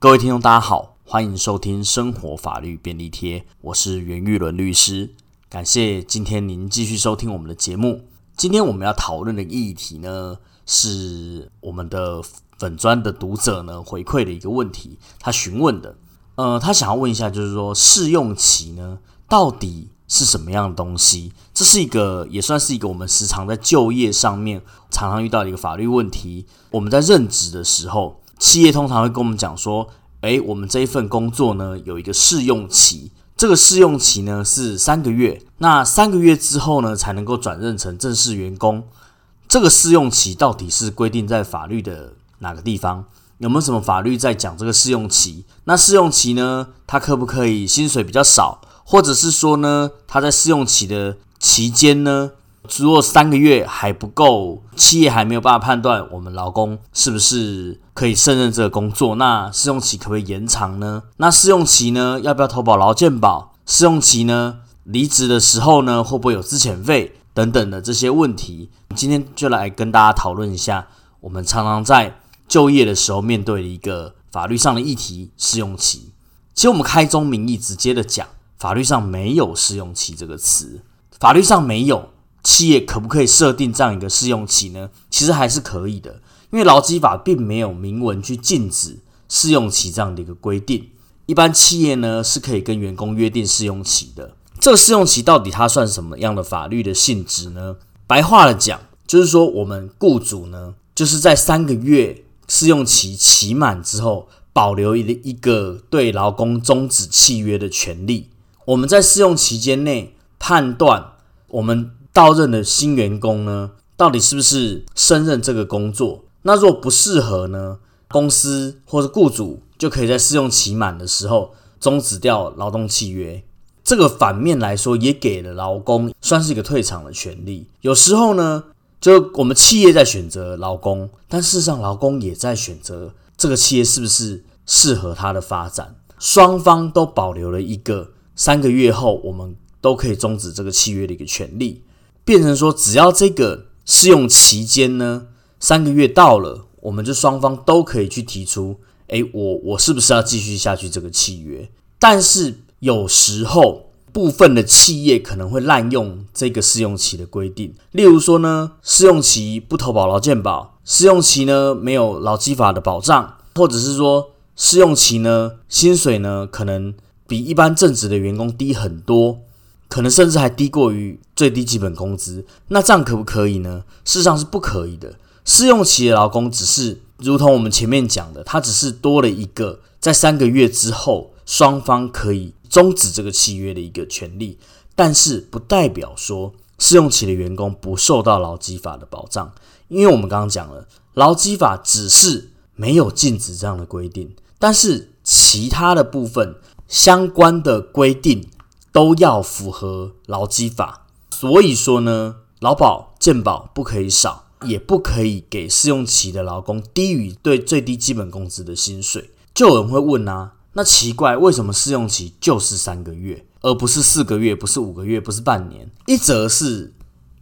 各位听众，大家好，欢迎收听《生活法律便利贴》，我是袁玉伦律师。感谢今天您继续收听我们的节目。今天我们要讨论的议题呢，是我们的粉砖的读者呢回馈的一个问题，他询问的，呃，他想要问一下，就是说试用期呢，到底是什么样的东西？这是一个也算是一个我们时常在就业上面常常遇到的一个法律问题。我们在任职的时候。企业通常会跟我们讲说：“诶，我们这一份工作呢有一个试用期，这个试用期呢是三个月，那三个月之后呢才能够转任成正式员工。这个试用期到底是规定在法律的哪个地方？有没有什么法律在讲这个试用期？那试用期呢，它可不可以薪水比较少，或者是说呢，他在试用期的期间呢？”如果三个月还不够，企业还没有办法判断我们劳工是不是可以胜任这个工作，那试用期可不可以延长呢？那试用期呢，要不要投保劳健保？试用期呢，离职的时候呢，会不会有资遣费等等的这些问题？今天就来跟大家讨论一下，我们常常在就业的时候面对的一个法律上的议题——试用期。其实我们开宗明义直接的讲，法律上没有试用期这个词，法律上没有。企业可不可以设定这样一个试用期呢？其实还是可以的，因为劳基法并没有明文去禁止试用期这样的一个规定。一般企业呢是可以跟员工约定试用期的。这个试用期到底它算什么样的法律的性质呢？白话的讲，就是说我们雇主呢就是在三个月试用期期满之后，保留一一个对劳工终止契约的权利。我们在试用期间内判断我们。到任的新员工呢，到底是不是胜任这个工作？那若不适合呢，公司或者雇主就可以在试用期满的时候终止掉劳动契约。这个反面来说，也给了劳工算是一个退场的权利。有时候呢，就我们企业在选择劳工，但事实上劳工也在选择这个企业是不是适合他的发展。双方都保留了一个三个月后我们都可以终止这个契约的一个权利。变成说，只要这个试用期间呢，三个月到了，我们就双方都可以去提出，诶，我我是不是要继续下去这个契约？但是有时候部分的企业可能会滥用这个试用期的规定，例如说呢，试用期不投保劳健保，试用期呢没有劳基法的保障，或者是说试用期呢薪水呢可能比一般正职的员工低很多。可能甚至还低过于最低基本工资，那这样可不可以呢？事实上是不可以的。试用期的劳工只是如同我们前面讲的，他只是多了一个在三个月之后双方可以终止这个契约的一个权利，但是不代表说试用期的员工不受到劳基法的保障，因为我们刚刚讲了，劳基法只是没有禁止这样的规定，但是其他的部分相关的规定。都要符合劳基法，所以说呢，劳保健保不可以少，也不可以给试用期的劳工低于对最低基本工资的薪水。就有人会问啊，那奇怪，为什么试用期就是三个月，而不是四个月，不是五个月，不是半年？一则是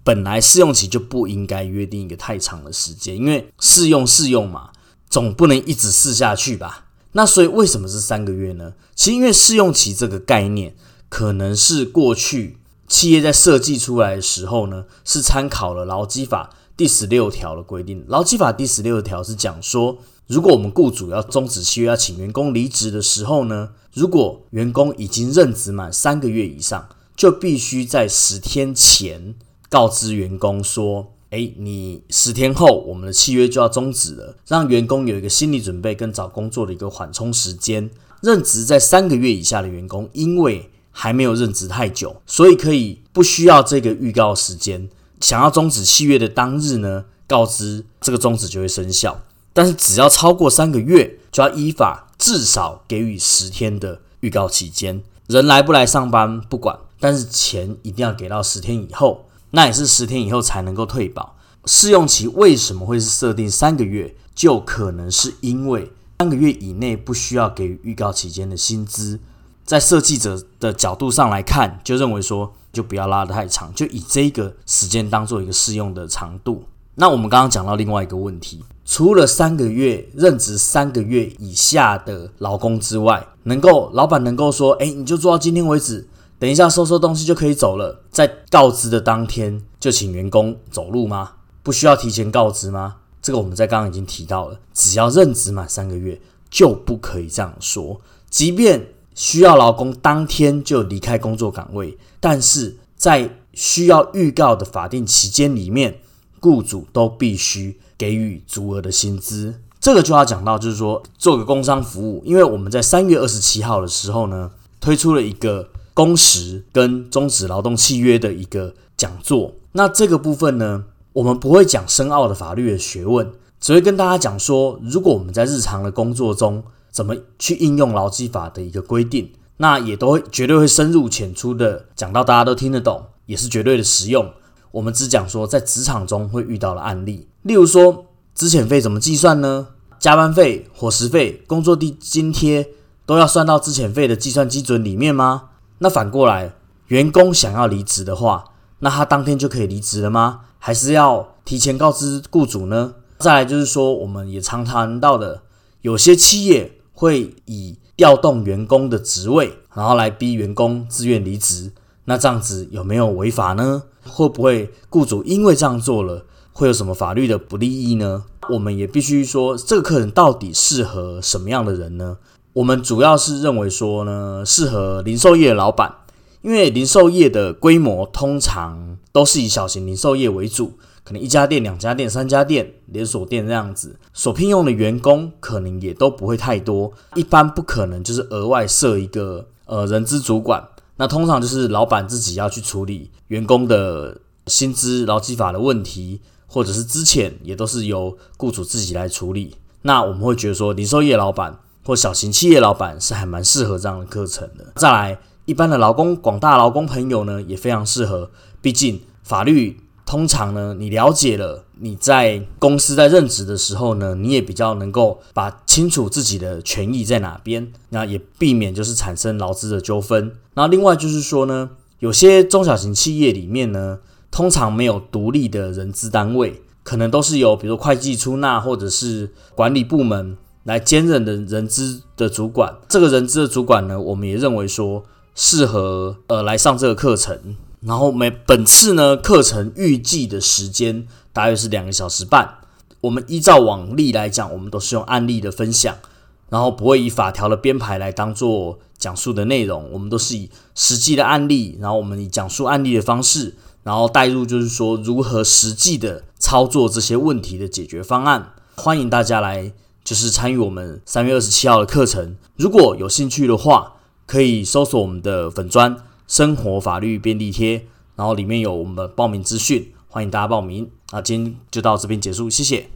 本来试用期就不应该约定一个太长的时间，因为试用试用嘛，总不能一直试下去吧？那所以为什么是三个月呢？其实因为试用期这个概念。可能是过去企业在设计出来的时候呢，是参考了劳基法第十六条的规定。劳基法第十六条是讲说，如果我们雇主要终止契约、要请员工离职的时候呢，如果员工已经任职满三个月以上，就必须在十天前告知员工说：“诶，你十天后我们的契约就要终止了，让员工有一个心理准备跟找工作的一个缓冲时间。”任职在三个月以下的员工，因为还没有任职太久，所以可以不需要这个预告时间。想要终止契约的当日呢，告知这个终止就会生效。但是只要超过三个月，就要依法至少给予十天的预告期间。人来不来上班不管，但是钱一定要给到十天以后，那也是十天以后才能够退保。试用期为什么会是设定三个月？就可能是因为三个月以内不需要给予预告期间的薪资。在设计者的角度上来看，就认为说就不要拉得太长，就以这个时间当做一个适用的长度。那我们刚刚讲到另外一个问题，除了三个月任职三个月以下的劳工之外，能够老板能够说，哎，你就做到今天为止，等一下收收东西就可以走了，在告知的当天就请员工走路吗？不需要提前告知吗？这个我们在刚刚已经提到了，只要任职满三个月就不可以这样说，即便需要劳工当天就离开工作岗位，但是在需要预告的法定期间里面，雇主都必须给予足额的薪资。这个就要讲到，就是说做个工商服务，因为我们在三月二十七号的时候呢，推出了一个工时跟终止劳动契约的一个讲座。那这个部分呢？我们不会讲深奥的法律的学问，只会跟大家讲说，如果我们在日常的工作中怎么去应用劳基法的一个规定，那也都会绝对会深入浅出的讲到大家都听得懂，也是绝对的实用。我们只讲说在职场中会遇到的案例，例如说，资遣费怎么计算呢？加班费、伙食费、工作地津贴都要算到资遣费的计算基准里面吗？那反过来，员工想要离职的话，那他当天就可以离职了吗？还是要提前告知雇主呢？再来就是说，我们也常谈到的，有些企业会以调动员工的职位，然后来逼员工自愿离职。那这样子有没有违法呢？会不会雇主因为这样做了，会有什么法律的不利益呢？我们也必须说，这个客人到底适合什么样的人呢？我们主要是认为说呢，适合零售业的老板。因为零售业的规模通常都是以小型零售业为主，可能一家店、两家店、三家店、连锁店这样子，所聘用的员工可能也都不会太多，一般不可能就是额外设一个呃人资主管，那通常就是老板自己要去处理员工的薪资、劳基法的问题，或者是之前也都是由雇主自己来处理。那我们会觉得说，零售业老板或小型企业老板是还蛮适合这样的课程的。再来。一般的劳工，广大劳工朋友呢，也非常适合。毕竟法律通常呢，你了解了，你在公司在任职的时候呢，你也比较能够把清楚自己的权益在哪边，那也避免就是产生劳资的纠纷。那另外就是说呢，有些中小型企业里面呢，通常没有独立的人资单位，可能都是由比如会计出纳或者是管理部门来兼任的人资的主管。这个人资的主管呢，我们也认为说。适合呃来上这个课程，然后每本次呢课程预计的时间大约是两个小时半。我们依照往例来讲，我们都是用案例的分享，然后不会以法条的编排来当做讲述的内容。我们都是以实际的案例，然后我们以讲述案例的方式，然后带入就是说如何实际的操作这些问题的解决方案。欢迎大家来就是参与我们三月二十七号的课程。如果有兴趣的话。可以搜索我们的粉砖生活法律便利贴，然后里面有我们的报名资讯，欢迎大家报名。那今天就到这边结束，谢谢。